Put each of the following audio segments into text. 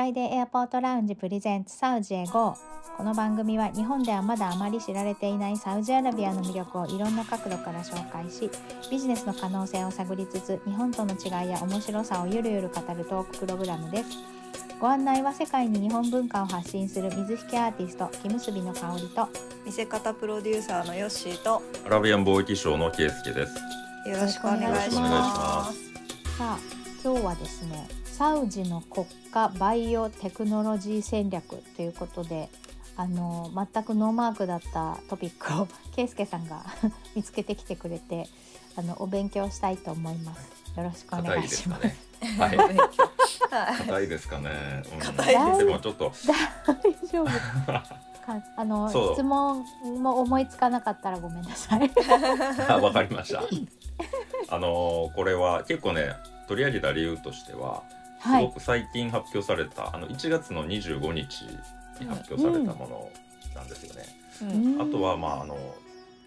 ライデーエアポートラウンジプレゼンツサウジへ GO この番組は日本ではまだあまり知られていないサウジアラビアの魅力をいろんな角度から紹介しビジネスの可能性を探りつつ日本との違いや面白さをゆるゆる語るトークプログラムですご案内は世界に日本文化を発信する水引アーティスト木結びの香りと見せ方プロデューサーのヨッシーとアラビアン貿易商のケイスケです。よろしくお願いしよろしくお願いしま。ますさあ今日はですねサウジの国家バイオテクノロジー戦略ということであの全くノーマークだったトピックを ケイスケさんが 見つけてきてくれてあのお勉強したいと思います。よろしくお願い硬いですしますかね。はい。はい。硬いですかね。うん。硬いでもちょっと。大丈夫。か あの質問も思いつかなかったらごめんなさい。あわかりました。あのーこれは結構ね取り上げた理由としてはすはいごく最近発表された、あの1月の25日に発表されたものなんですよね。うんあとはまああの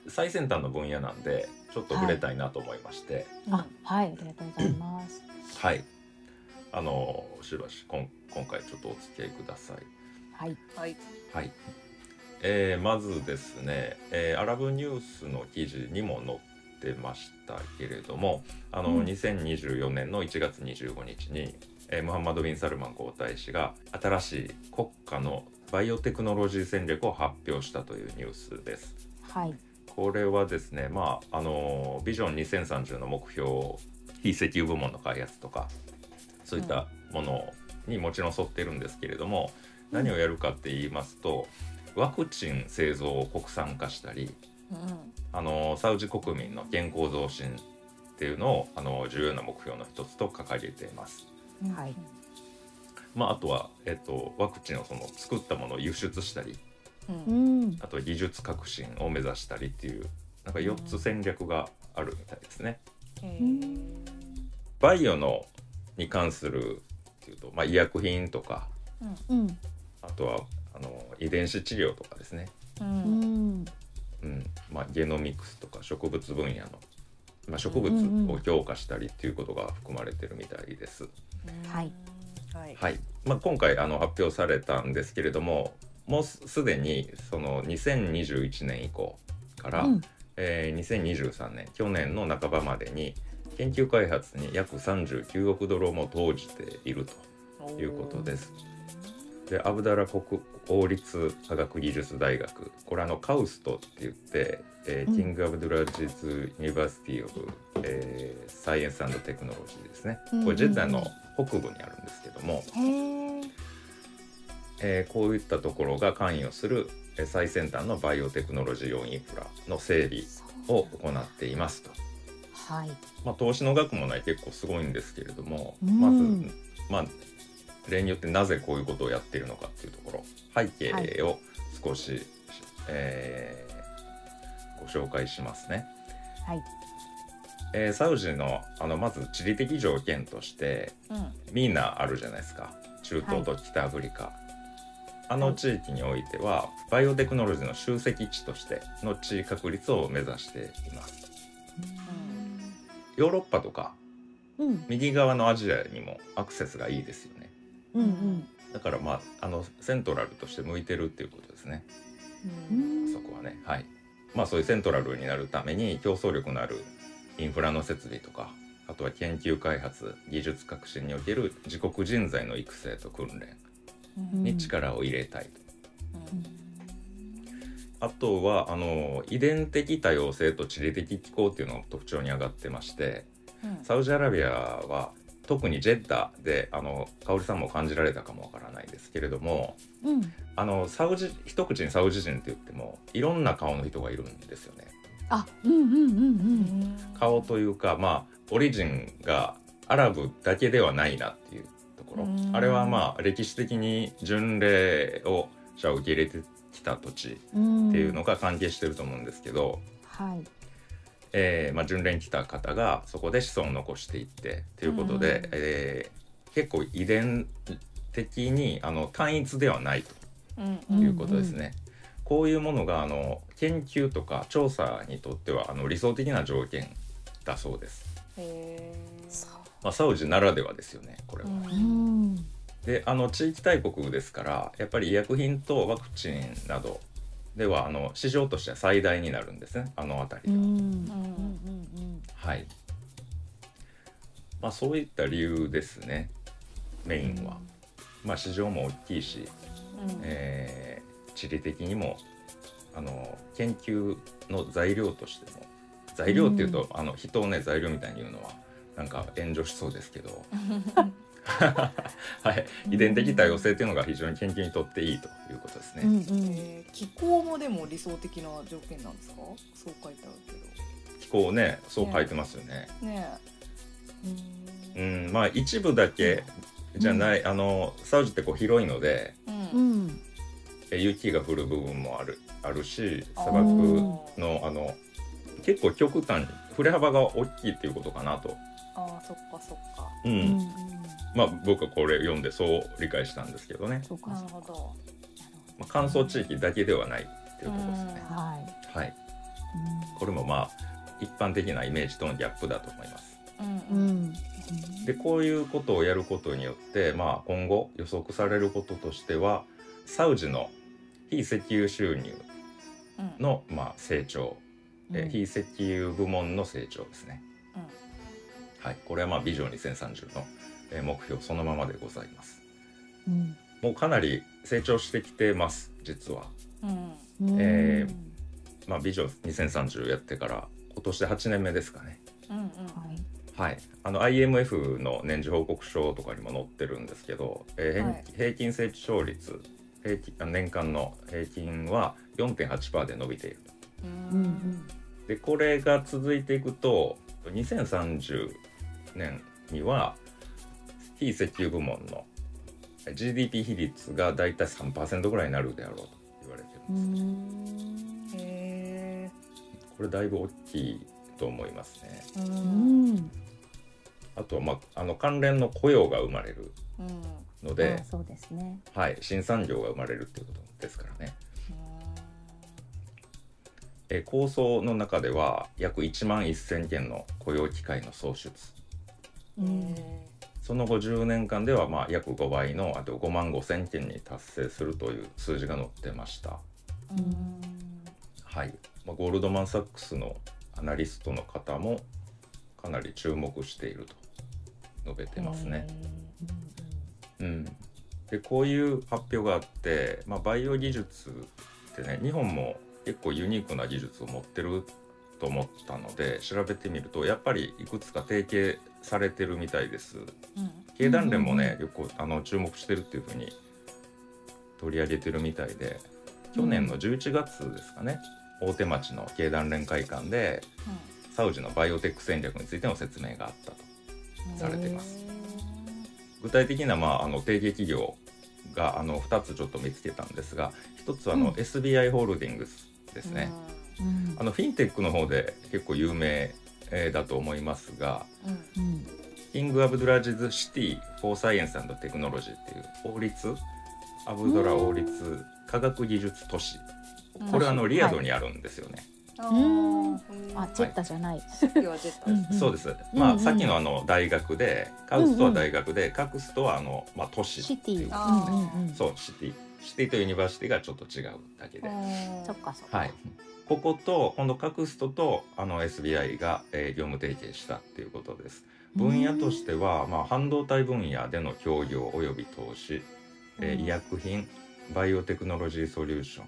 最先端の分野なんでちょっと触れたいなと思いまして、あはいありがとうございますはい。あのしばしこん今回ちょっとお付き合いください。はいはい。はい。えーまずですね、えーアラブニュースの記事にも載ってましたけれどもあの、うん2024年の1月25日に、えームハンマド・ビン・サルマン皇太子が新しい国家のバイオテクノロジー戦略を発表したというニュースです。はいこれはですね、まあ、あのビジョン2030の目標非石油部門の開発とかそういったものにもちろん沿ってるんですけれども、何をやるかって言いますとワクチン製造を国産化したりあのサウジ国民の健康増進っていうのをあの重要な目標の一つと掲げています。はい。まあ、あとは、えっと、ワクチンをその作ったものを輸出したりううん。んあとは技術革新を目指したりっていうなんか4つ戦略があるみたいですね。へうー。バイオのに関するっていうと、まあ、医薬品とかうん。あとはあの遺伝子治療とかですね、ううんん。うん。まあ、ゲノミクスとか植物分野の、まあ、植物を強化したりっていうことが含まれてるみたいです。はいはい。はいまあ、今回あの発表されたんですけれどももうすすでにその2021年以降から、うんえー2023年去年の半ばまでに研究開発に約39億ドルをも投じているということです。でアブドラ国王科学技術大学これあの KAUST って言って、えーうん。 King Abdulaziz University of、えー Science Technology ですね。これジェッダの北部にあるんですけども、へええーこういったところが関与するえー最先端のバイオテクノロジー用インフラの整備を行っていますと。はい。まあ、投資の額もね結構すごいんですけれども、うん。まず、まあ、例によってなぜこういうことをやっているのかっていうところ背景を少し、えーご紹介しますね。はい。えーサウジのあのまず地理的条件としてうん。ミーナあるじゃないですか。中東と北アフリカ、あの地域においてはバイオテクノロジーの集積地としての地位確立を目指しています。ヨーロッパとかうん。右側のアジアにもアクセスがいいですよねうんうん。だからまああのセントラルとして向いてるっていうことですね。ううん。んそこはね。はい。まあそういうセントラルになるために競争力のあるインフラの設備とかあとは研究開発技術革新における自国人材の育成と訓練うん。に力を入れたいと、うん。あとはあの遺伝的多様性と地理的気候っていうのが特徴に上がってましてサウジアラビアは特にジェッダであの香織さんも感じられたかもわからないですけれどもうん。あのサウジ一口にサウジ人って言ってもいろんな顔の人がいるんですよね。あうんうんうんうん顔というかまあオリジンがアラブだけではないなっていうところ。うん。あれはまあ歴史的に巡礼を者を受け入れてきた土地うんっていうのが関係してると思うんですけど、はいえーまあ、巡礼に来た方がそこで子孫を残していってということで、うんえー結構遺伝的にあの単一ではないうんということですね。こういうものがあの研究とか調査にとってはあの理想的な条件だそうです。まあ、サウジならではですよねこれは。ーうんであの地域大国ですからやっぱり医薬品とワクチンなどではあの市場としては最大になるんですね。あの辺りでは。うん。うん。うん。はい。まあそういった理由ですね。メインは。まあ市場も大きいし、うん。えー地理的にもあの研究の材料としても材料っていうと、あの人をね材料みたいに言うのはなんか炎上しそうですけど、はい、遺伝的多様性っていうのが非常に研究にとっていいということですね。うんうん。えー気候もでも理想的な条件なんですか？そう書いてあるけ気候ねそう書いてますよね。どね。えうんまあ一部だけじゃない、あのサウジってこう広いのでううん。雪が降る部分もあるあるし砂あ漠ーのあの結構極端に振れ幅が大きいっていうことかなと。あーそっかそっか。うん。うんうん。まあ僕はこれ読んでそう理解したんですけどね、そうか。なるほど。まあ、乾燥地域だけではないっていうことですね。はい。はい、これもまあ一般的なイメージとのギャップだと思います。うんうん。うん。うんでこういうことをやることによって、まあ、今後予測されることとしてはサウジの非石油収入うん。の、まあ、成長、えうん。非石油部門の成長ですね。はい、これはまあビジョン2030のえー目標そのままでございます。うんもうかなり成長してきてます実は。うんうんえまあ、ビジョン2030やってから今年で8年目ですかね。うんうんはいはい、あの IMF の年次報告書とかにも載ってるんですけど、えーはい平均成長率平均あ年間の平均は4.8%で伸びていると。ううんんでこれが続いていくと2030年には非石油部門の GDP 比率がだいたい3%ぐらいになるであろうと言われてるうんです。ん。へこれだいぶ大きいと思いますね。あとは、まあ、あの関連の雇用が生まれるうん。のであ、そうですね。はい、新産業が生まれるっていうことですからね。えー構想の中では約1万1,000件の雇用機会の創出うん。その後10年間ではまあ約5倍のあと5万5,000件に達成するという数字が載ってました。うん。はい。まあ、ゴールドマン・サックスのアナリストの方もかなり注目していると。述べてますね。うん、でこういう発表があって、まあ、バイオ技術ってね日本も結構ユニークな技術を持ってると思ったので調べてみるとやっぱりいくつか提携されてるみたいです。うん。経団連もね、よくあの注目してるっていうふうに取り上げてるみたいで去年の11月ですかね、大手町の経団連会館でサウジのバイオテック戦略についての説明があったと。うんされています。具体的な、まあ、あの提携企業があの2つちょっと見つけたんですが1つはあの、うん。SBI ホールディングスですね、うん。あのフィンテックの方で結構有名、えーだと思いますがうん。うん King Abdulaziz City for Science Technology っていう王立アブドラ王立科学技術都市。うん。これはあのリヤドにあるんですよね、あうんーあジェッダじゃない。そうです、まあ、うんうん。さっきのあの大学で KAUST は大学で、 KACST はあの、まあ、都市 city。そう city。city と university がちょっと違うだけで、うんそっかそっか。はい、ここと今度 KACST とあの SBI が、えー業務提携したっていうことです。分野としては、まあ、半導体分野での協業および投資、えーうん。医薬品バイオテクノロジーソリューション。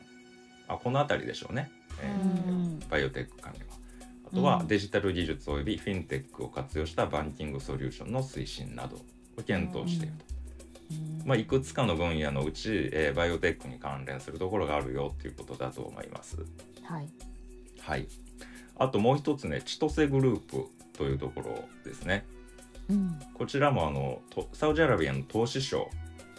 あこの辺りでしょうね、えーうん。バイオテック関連は。あとはうん。デジタル技術およびフィンテックを活用したバンキングソリューションの推進などを検討していると、うんまあ、いくつかの分野のうち、えーバイオテックに関連するところがあるよっていうことだと思います。はい。はい、あともう一つねちとせグループというところですね。うん。ここちらもあのとサウジアラビアの投資省、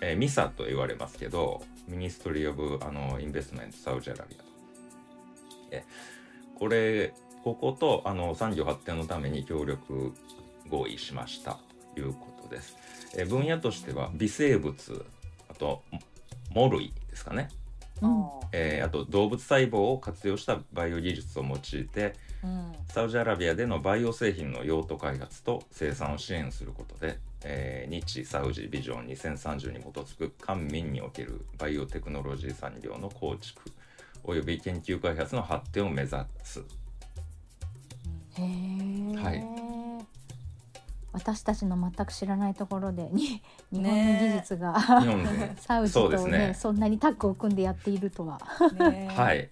えー MISA と言われますけど Ministry of あの Investment Saudi Arabia。とえこれこことあの産業発展のために協力合意しましたということです、えー分野としては微生物あとモ類ですかね、うん。えーあと動物細胞を活用したバイオ技術を用いてうん。サウジアラビアでのバイオ製品の用途開発と生産を支援することでえー日サウジビジョン2030に基づく官民におけるバイオテクノロジー産業の構築および研究開発の発展を目指す。はい私たちの全く知らないところでに日本の技術が、日本で。サウジとねそうですね。そんなにタッグを組んでやっているとは。ねはい。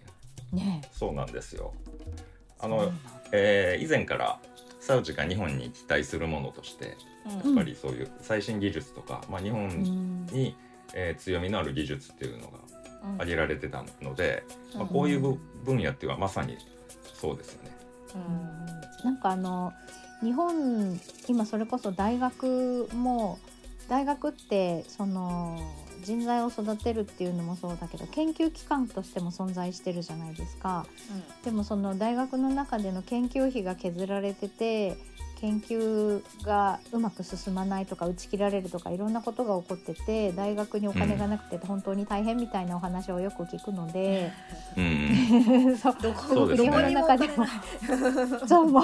ねそうなんですよ。あのえー以前からサウジが日本に期待するものとしてうん。やっぱりそういう最新技術とか、まあ、日本うん。に、えー強みのある技術っていうのがうん。挙げられてたので、まあ、うんこういうぶ分野っていうのはまさにそうですよね。うん。なんかあの日本今それこそ大学も大学ってその人材を育てるっていうのもそうだけど研究機関としても存在してるじゃないですか。でもその大学の中での研究費が削られてて研究がうまく進まないとか打ち切られるとかいろんなことが起こってて大学にお金がなくて本当に大変みたいなお話をよく聞くので、うん、そう。日本の中でも。そうもう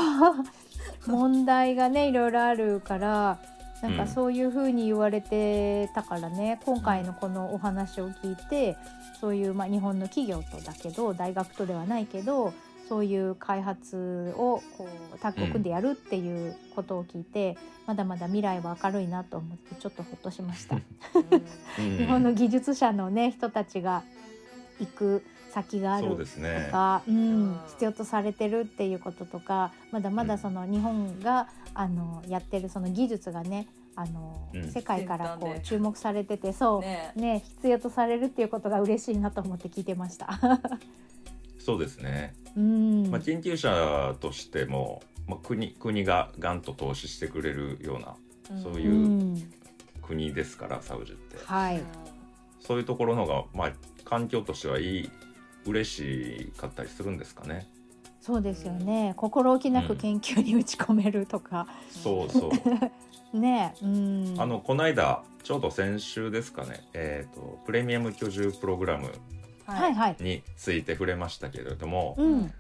問題がねいろいろあるからなんかうんそういうふうに言われてたからね、今回のこのお話を聞いてそういう、まあ、日本の企業とだけど大学とではないけどそういう開発をこうタッグを組んでやるっていうことを聞いて、まだまだ未来は明るいなと思ってちょっとほっとしました。うん 日本の技術者のね人たちが行く先があるそうですね。と。か、うんうん必要とされてるっていうこととかまだまだその日本が、あのやってるその技術がねあの、うん。世界からこう注目されててそうね。ね必要とされるっていうことが嬉しいなと思って聞いてました。そうですね。うん、まあ、研究者としても、まあ、国国ががんと投資してくれるようなそうういうん。国ですからサウジって。はい、そういうところのが、まあ、環境としてはいい嬉しかったりするんですかね。そうですよね。心置きなく研究に打ち込めるとか、そうそう。ねうん。あのこの間ちょうど先週ですかね、えー、とプレミアム居住プログラムはい。はい、について触れましたけれども、うん。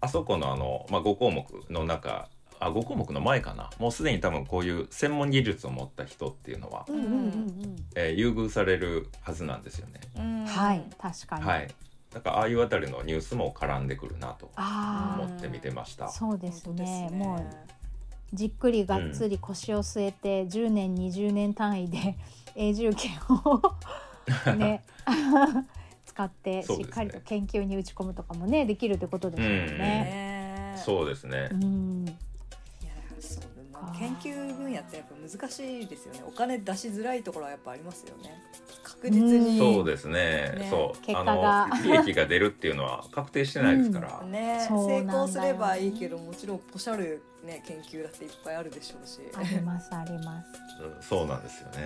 あそこのあの、まあ、5項目の中あ5項目の前かな。もうすでに多分こういう専門技術を持った人っていうのは、うんうんうん。えー優遇されるはずなんですよね。うん。はい。確かに、はい、だからああいうあたりのニュースも絡んでくるなとあ思って見てました。あ。そうですね。もうじっくりがっつり腰を据えて、10年20年単位で 永住権をね 使ってしっかりと研究に打ち込むとかもねできるってことですよね。ねそうですね。う。ん、研究分野ってやっぱ難しいですよね。お金出しづらいところはやっぱありますよね。確実にそうですね。ねそう。結あ果が。の利益が出るっていうのは確定してないですから。うなんだよ成功すればいいけどもちろんポシャる、ね、研究だっていっぱいあるでしょうし、ありますあります。うんそうなんですよね。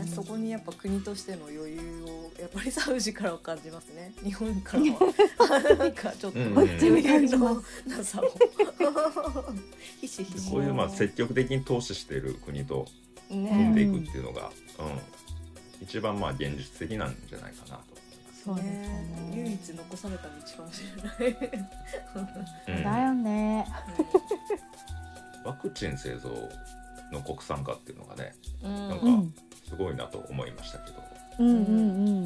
ね、そこにやっぱ国としての余裕をやっぱりサウジからは感じますね。日本からは。なんかちょっと。うん。うん余裕のなさをひしひし。こういうまあ積極的に投資している国と組んねでいくっていうのが、うん。一番まあ現実的なんじゃないかなと。そうですね。唯一残された道かもしれない。だよね。うんワクチン製造の国産化っていうのがねうんなんかうんすごいなと思いましたけど。うんうんう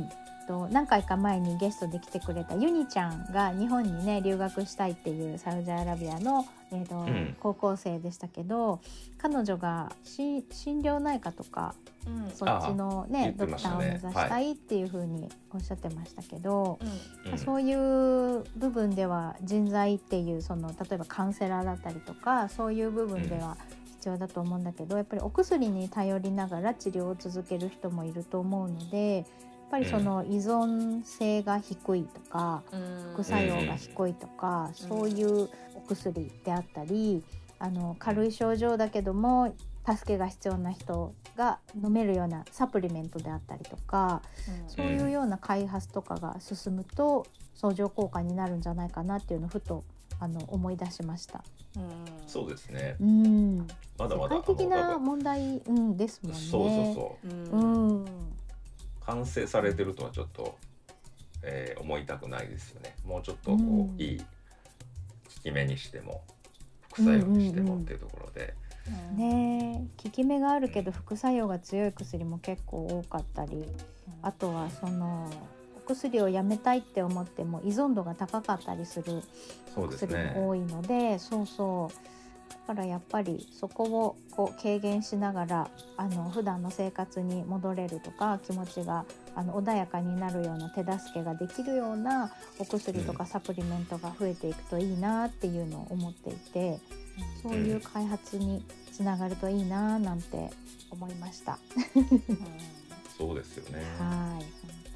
ん。と何回か前にゲストで来てくれたユニちゃんが日本にね留学したいっていうサウジアラビアの、えーとん。高校生でしたけど彼女がし心療内科とかうん。そっちのねドクターを目指したいっていうふうにおっしゃってましたけど、うん。そういう部分では人材っていうその例えばカウンセラーだったりとかそういう部分では必要だと思うんだけどやっぱりお薬に頼りながら治療を続ける人もいると思うのでぱりその依存性が低いとか副作用が低いとかうんそういうお薬であったりあの軽い症状だけども助けが必要な人が飲めるようなサプリメントであったりとかそういうような開発とかが進むと相乗効果になるんじゃないかなっていうのをふとあの思い出しました。そうですね。うん、まだまだ世界的な問題、うん、ですもんね。そうそうそう。ううん、完成されてるとはちょっと、えー思いたくないですよね。もうちょっとこう、うん。いい効き目にしても副副作用にしてもっていうところで、うんねえ。効き目があるけど副作用が強い薬も結構多かったりあとはそのお薬をやめたいって思っても依存度が高かったりする薬ね。も多いのでそうそうだからやっぱりそこをこう軽減しながらあの普段の生活に戻れるとか気持ちがあの穏やかになるような手助けができるようなお薬とかサプリメントが増えていくといいなっていうのを思っていてそういう開発につながるといいななんて思いました。そうですよね。はい本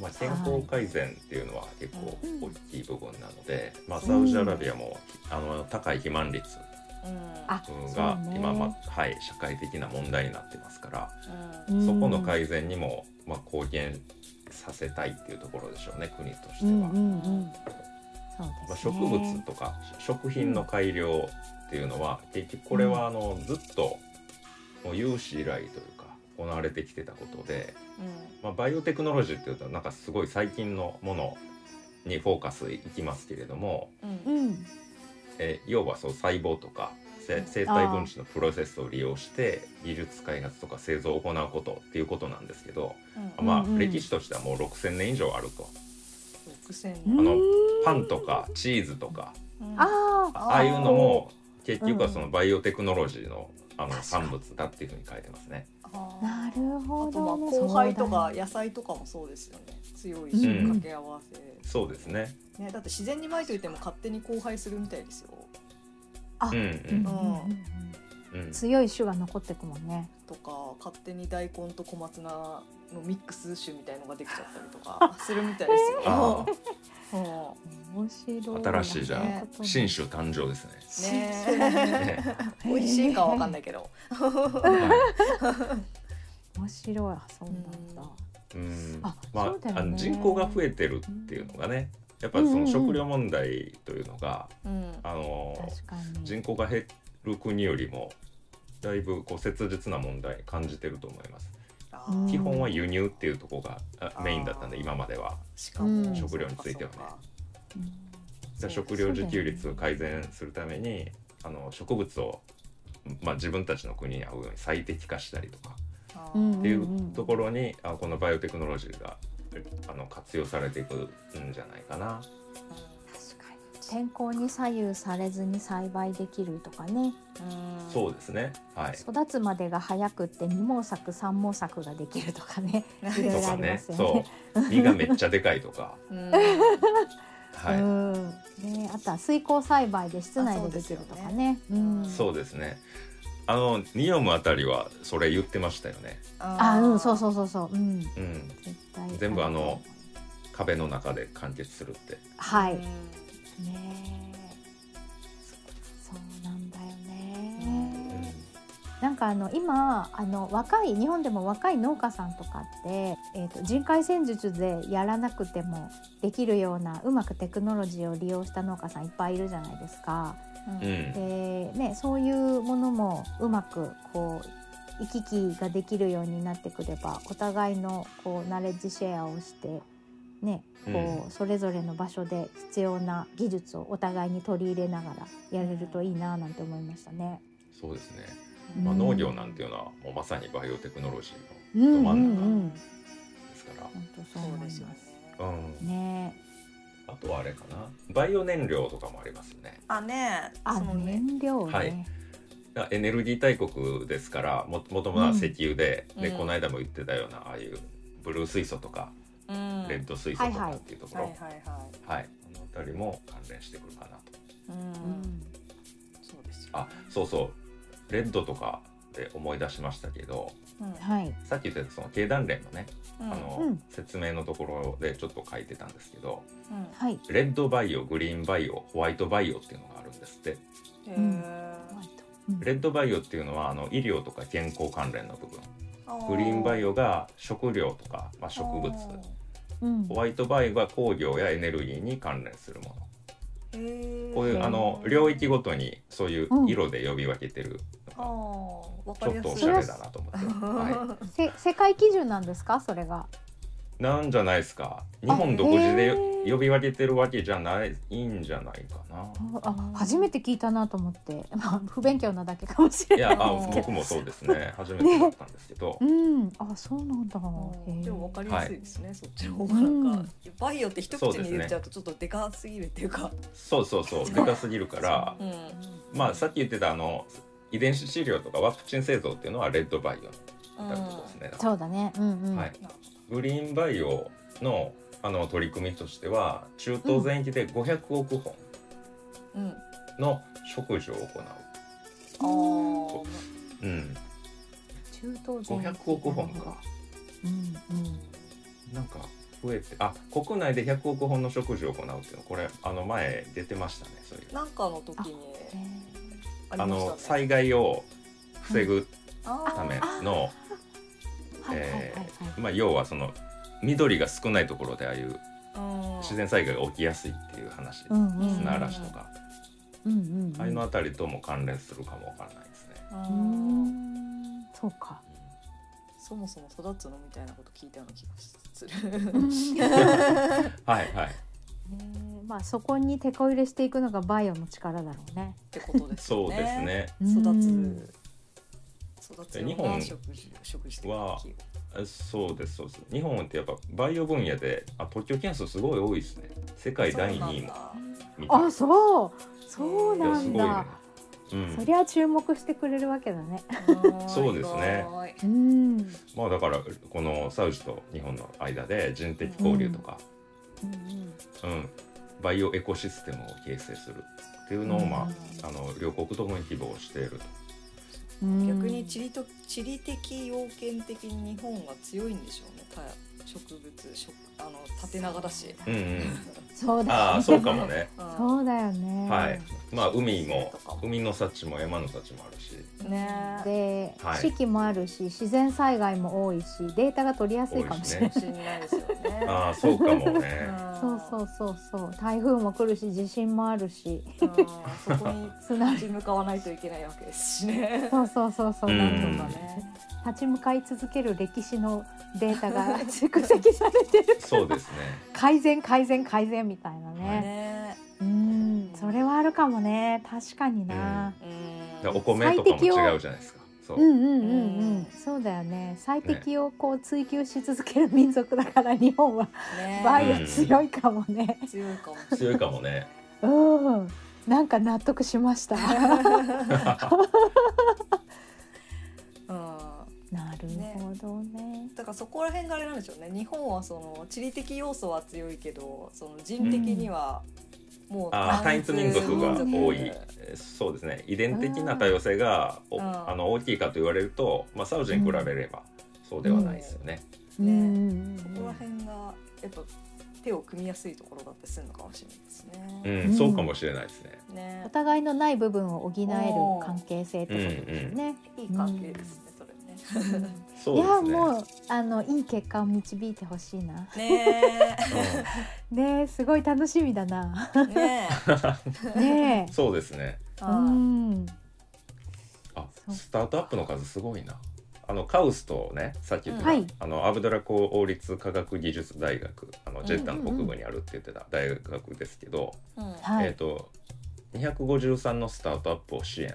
まあ、健康改善っていうのは結構うん大きい部分なので、まあ、うんサウジアラビアも、あの高い肥満率あが今、まあはい、社会的な問題になってますから、そこの改善にも、まあ、貢献させたいっていうところでしょうね国としては。ま。植物とか食品の改良っていうのは、結局これはあのずっともう有史以来というか行われてきてたことで、まあ、バイオテクノロジーっていうとなんかすごい最近のものにフォーカスいきますけれども、うん。えー要はそう細胞とかせ生体分子のプロセスを利用して技術開発とか製造を行うことっていうことなんですけど、まあうんうん。歴史としてはもう6,000年以上あると。あのパンとかチーズとかああああいうのも結局はそのバイオテクノロジーのあの産物だっていうふうに書いてますね。なるほあとまあどね。後輩とか野菜とかもそうですよね強いしうん掛け合わせ、そうですね。ね、だって自然に撒いといても勝手に交配するみたいですよあうんううんうんんうんうん。強い種が残ってくもんね。とか勝手に大根と小松菜のミックス種みたいのができちゃったりとか するみたいですよ。あうん面白い。あ新しいじゃあね新種誕生ですね。ねね 美味しいかはわかんないけど。は面白い。あそうなんだ。いうんあまああの人口が増えてるっていうのがね、やっぱりその食料問題というのが、うんあの。人口が減る国よりもだいぶこう切実な問題感じてると思います。基本は輸入っていうところがあメインだったんで今までは。しかも、うん。食料についてはね。そうんじゃあ食料自給率を改善するためにあの植物を、まあ、自分たちの国に合うように最適化したりとかっていうところに、あこのバイオテクノロジーがあの活用されていくんじゃないかな。天候に左右されずに栽培できるとかね。うんそうですね。はい。育つまでが早くって二毛作三毛作ができるとかね。いろいろありまとかねすよね。そう実がめっちゃでかいとか、うんはいうん。ね、あとは水耕栽培で室内でできるとかね。うん。そうですね。あのニオムあたりはそれ言ってましたよね。あ、うん、そううそうそうそう。うん。うん、絶対。全部あの。壁の中で完結するって。はい。んね。えそうなんだようね、んなんかあの今あの若い日本でも若い農家さんとかって、えー、と人海戦術でやらなくてもできるようなうまくテクノロジーを利用した農家さんいっぱいいるじゃないですか。うん。でね、そういうものもうまくこう行き来ができるようになってくればお互いのこうナレッジシェアをして、ね、こうそれぞれの場所で必要な技術をお互いに取り入れながらやれるといいななんて思いましたね。そうですね。うんまあ、農業なんていうのはもうまさにバイオテクノロジーうんのど真ん中ですから。本当そうそう思いますです。うん。ねあとはあれかな。バイオ燃料とかもありますよね。あねあそのね燃料ね、はいエネルギー大国ですからももともとは石油で、でうんこの間も言ってたようなああいうブルー水素とか、うん。レッド水素とかっていうところ、はいはいはい。はい、あの辺りも関連してくるかなと。うん。うん。そうですよあそうそう。レッドとかで思い出しましたけどうん。はい、さっき言ってたその経団連のね、うん。あのうん。説明のところでちょっと書いてたんですけどうん。はい、レッドバイオグリーンバイオホワイトバイオっていうのがあるんですって。へうんー。うん。レッドバイオっていうのはあの医療とか健康関連の部分。あー。グリーンバイオが食料とか、まあ、植物うんホワイトバイオが工業やエネルギーに関連するもの。こういうあの領域ごとにそういう色で呼び分けてるあのがちょっとおしゃれだなと思って、はせ世界基準なんですか？それが。なんじゃないですか。日本独自で呼び分けてるわけじゃないんじゃないかな。あ初めて聞いたなと思って、まあ、不勉強なだけかもしれないですけど。僕もそうですね。初めてだったんですけど、うん。あそうなんだ。でも分かりやすいですね、そっちの方が。なんか、うん。バイオって一口に言っちゃうとちょっとでかすぎるっていうか。そうそうそう でかすぎるから。う。んまあさっき言ってたあの遺伝子治療とかワクチン製造っていうのはレッドバイオだってことですね、そうだね。うんうん、はいグリーンバイオのあの取り組みとしては中東全域で500億本うん。うんの植樹を行あー。う、うん、中東全域。500億本か。うんうん。なんか増えてあ国内で100億本の植樹を行うっていうのこれあの前出てましたねそういう。なんかの時に。あの災害を防ぐあためあの、まあ、要はその緑が少ないところでああいううん自然災害が起きやすいっていう話、うんうん砂嵐とか、うんうんうんああいうのあたりとも関連するかもわからないですね。ううんんそうかそもそも育つのみたいなこと聞いたような気がする。はいはい。ねまあそこに手こ入れしていくのがバイオの力だろうね。ってことですよそうです。ね。育うんつ育つよう日本な食事食事はそうですそうです。日本ってやっぱバイオ分野であ特許件数すごい多いですね。世界第2位もみたいな。あそうそういやなんすごいねだ。。うんそ。りゃ注目してくれるわけだね。そうですねうん。まあだからこのサウジと日本の間で人的交流とか、うん、バイオエコシステムを形成するっていうのを、まあ、あの両国ともに希望していると。逆に地理と地理的要件的に日本は強いんでしょうね。植物植あの縦長だし。うんうん。そうだああそうかもね。うんそうだよね。はい。まあ海も海の幸も山の幸もあるし。ねで、はい四季もあるし自然災害も多いしデータが取りやすいかもしれない。かもしれないですよね。ああそうかもね。そうそうそうそう台風も来るし地震もあるしそこに立ち向かわないといけないわけですしね。そうそうそうそう、うんなんとかね立ち向かい続ける歴史のデータが 蓄積されてるそうですね。改善改善改善みたいなね、ね。うん。それはあるかもね。確かにな、うん。でお米とかも違うじゃないですか。そう。うん、うんうんうん。うん。そうだよね。最適をこう追求し続ける民族だから日本はね。バイオ強いかもね。強いかも。強いかもね。うん。なんか納得しました。うん。なるほどね。だからそこら辺があれなんでしょうね。日本はその地理的要素は強いけどその人的にはもうああ単一民族が多い。そうですね。遺伝的な多様性がおうん。あの大きいかと言われると、まあサウジに比べればそうではないですよね。うん。うんうん。そこら辺がやっぱ手を組みやすいところだってするのかもしれないですうね。ん、そうかもしれないですね。ね。お互いのない部分を補える関係性ってことですよね。いい関係ですねそれね。そういやですね。もうあのいい結果を導いてほしいな。ね ねえすごい楽しみだな。えねねうんそうですね。え。うん。あスタートアップの数すごいな。あのカウスとねさっき言ってた、はいあのアブドラコ王立科学技術大学あのジェッタの北部にあるって言ってた大学ですけど、うんはい。えっ、と253のスタートアップを支援、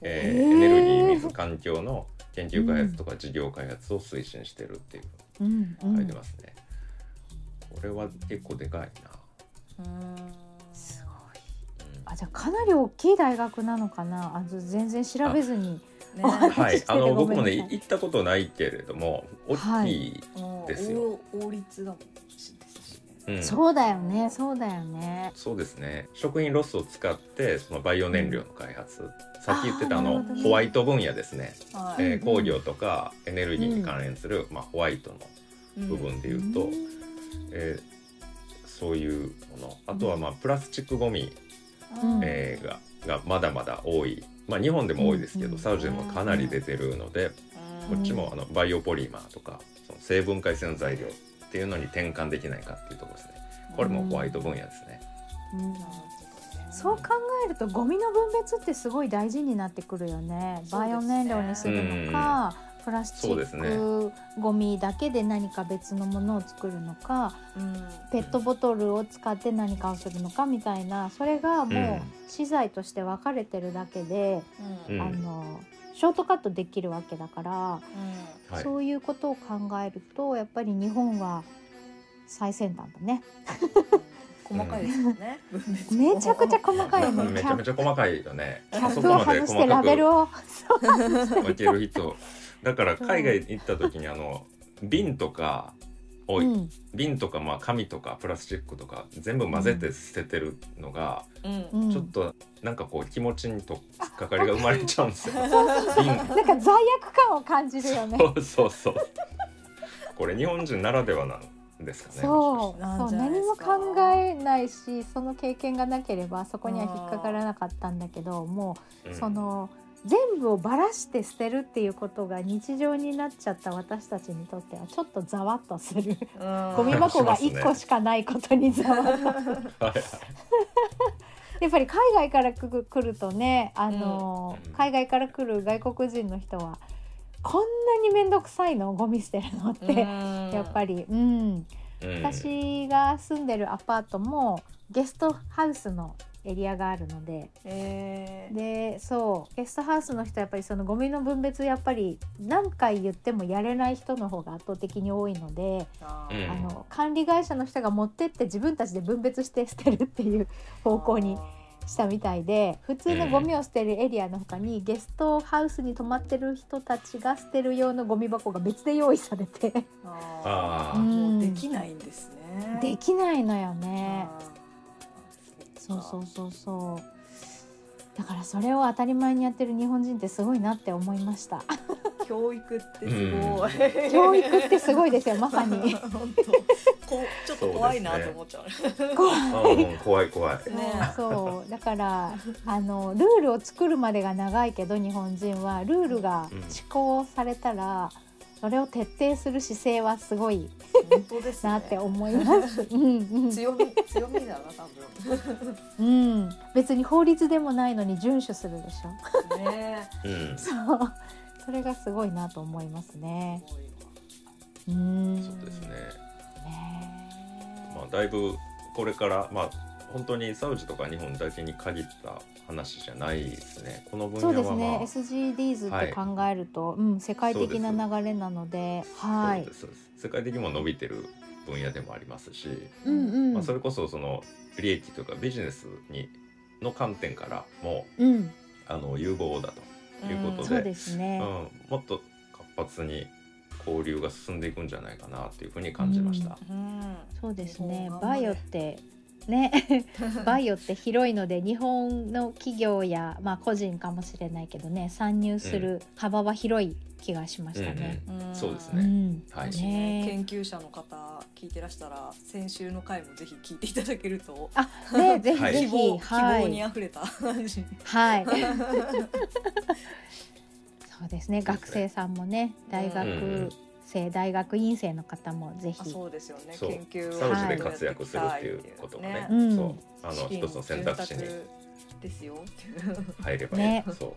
えーえーエネルギー水環境の研究開発とか事業開発を推進してるっていううんう書いんてますね。これは結構でかいな。うんすごい。うんあじゃあかなり大きい大学なのかな？あの全然調べずに。ねはい、しててあの僕ごめんなさいもね行ったことないけれども大きい、うんですよ王王立だもん。うん。そうだよね。そうだよね。そうですね。食品ロスを使ってそのバイオ燃料の開発、さっき言ってたあのね。ホワイト分野ですね、はい。えー工業とかエネルギーに関連する、まあ、ホワイトの部分で言うと、ん。えーそういうもの。あとはまあプラスチックごみ、うん。えーががまだまだ多い、まあ、日本でも多いですけど、うん。サウジでもかなり出てるので、こっちもあのバイオポリマーとかその成分解性の材料っていうのに転換できないかっていうところですね。これもホワイト分野ですね。うん。そう考えるとゴミの分別ってすごい大事になってくるよね。バイオ燃料にするのか、プラスチックゴミだけで何か別のものを作るのかうん。ペットボトルを使って何かをするのかみたいなそれがもう資材として分かれてるだけで、うんうん。あのショートカットできるわけだから、はい。そういうことを考えるとやっぱり日本は最先端だね。細かいですよね。分別もめちゃくちゃ細かいよね。めちゃめちゃ細かいよね。キャッそこまでプを外して細かくラベルを。分ける人。だから海外行った時にあの瓶とかを、うん。瓶とかまあ紙とかプラスチックとか全部混ぜて捨ててるのが、うん。うん。ちょっとなんかこう気持ちにとっかかりが生まれちゃうんですよ。瓶。なんか罪悪感を感じるよね。そうそうそう。これ日本人ならではなんですかね。そう。そう。何も考えないしその経験がなければそこには引っかからなかったんだけどもう、うん。その全部をばらして捨てるっていうことが日常になっちゃった私たちにとってはちょっとざわっとする。うん。ゴミ箱がしますね1個しかないことにざわっとはい やっぱり海外からくる来るとねあの、うん。海外から来る外国人の人はこんなに面倒くさいのゴミ捨てるのって、やっぱりりうん。うん。私が住んでるアパートもゲストハウスのエリアがあるので。えー。でそう。ゲストハウスの人はやっぱりそのゴミの分別やっぱり何回言ってもやれない人の方が圧倒的に多いので、うん。あの管理会社の人が持ってって自分たちで分別して捨てるっていう方向にしたみたいで普通のゴミを捨てるエリアの他にゲストハウスに泊まってる人たちが捨てる用のゴミ箱が別で用意されて。あー。あー。うん。もうできないんですね。できないのよね。そうそう。そうそうだからそれを当たり前にやってる日本人ってすごいなって思いました。教育ってすごい。教育ってすごいですよまさに。本当。こうちょっと怖いなと思っちゃう。あうん怖い。怖い。ねそう。だからあのルールを作るまでが長いけど日本人はルールが施行されたら、それを徹底する姿勢はすごい本当ですね。なって思います。うん強み強みだな多うん、うん、別に法律でもないのに遵守するでしょ。分。ねうん。そう、それがすごいなと思いますね。うん、そうですね。ねまあだいぶこれからまあ本当にサウジとか日本だけに限った話じゃないですね。この分そう野はですね、まあ SGDs って考えると、うん、世界的な流れなので、はい。世界的にも伸びてる分野でもありますし、うんうん、まあそれこそその利益というかビジネスにの観点からもうん、あの有望だということで、そうですね。うん、もっと活発に交流が進んでいくんじゃないかなっていうふうに感じました。うん。そうですね。バイオってね、バイオって広いので日本の企業やまあ個人かもしれないけどね、参入する幅は広い気がしましたね。うん。そうですね。うん、はい。ね。ね研究者の方聞いてらしたら先週の回もぜひ聞いていただけるとあ、ね、ぜひはい。ぜ希望ひ、希はい、望にあふれた話に。はい。そうですね。学生さんもね、大うん。学生、大学院生の方もぜあひ。そうですよね。研究をサウジではい。活躍するっていうことがね、うん。そう。あの一つの選択肢にですよ。入ればいい、ね。そう。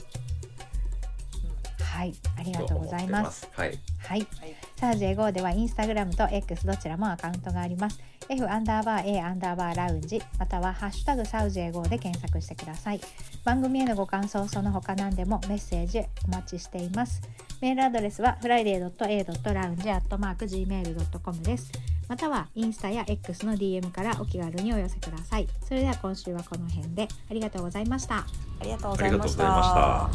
はい、ありがととうございます。す。はい、はい。はい。サージエゴではインスタグラムと X どちらもアカウントがあります。F アンダーバー A アンダーバーラウンジまたはハッシュタグサウジエゴで検索してください。番組へのご感想その他何でもメッセージお待ちしています。メールアドレスは friday.a.lounge.gmail.com です。またはインスタや X の DM からお気軽にお寄せください。それでは今週はこの辺でありがとうございました。ありがとうごありがとうございました。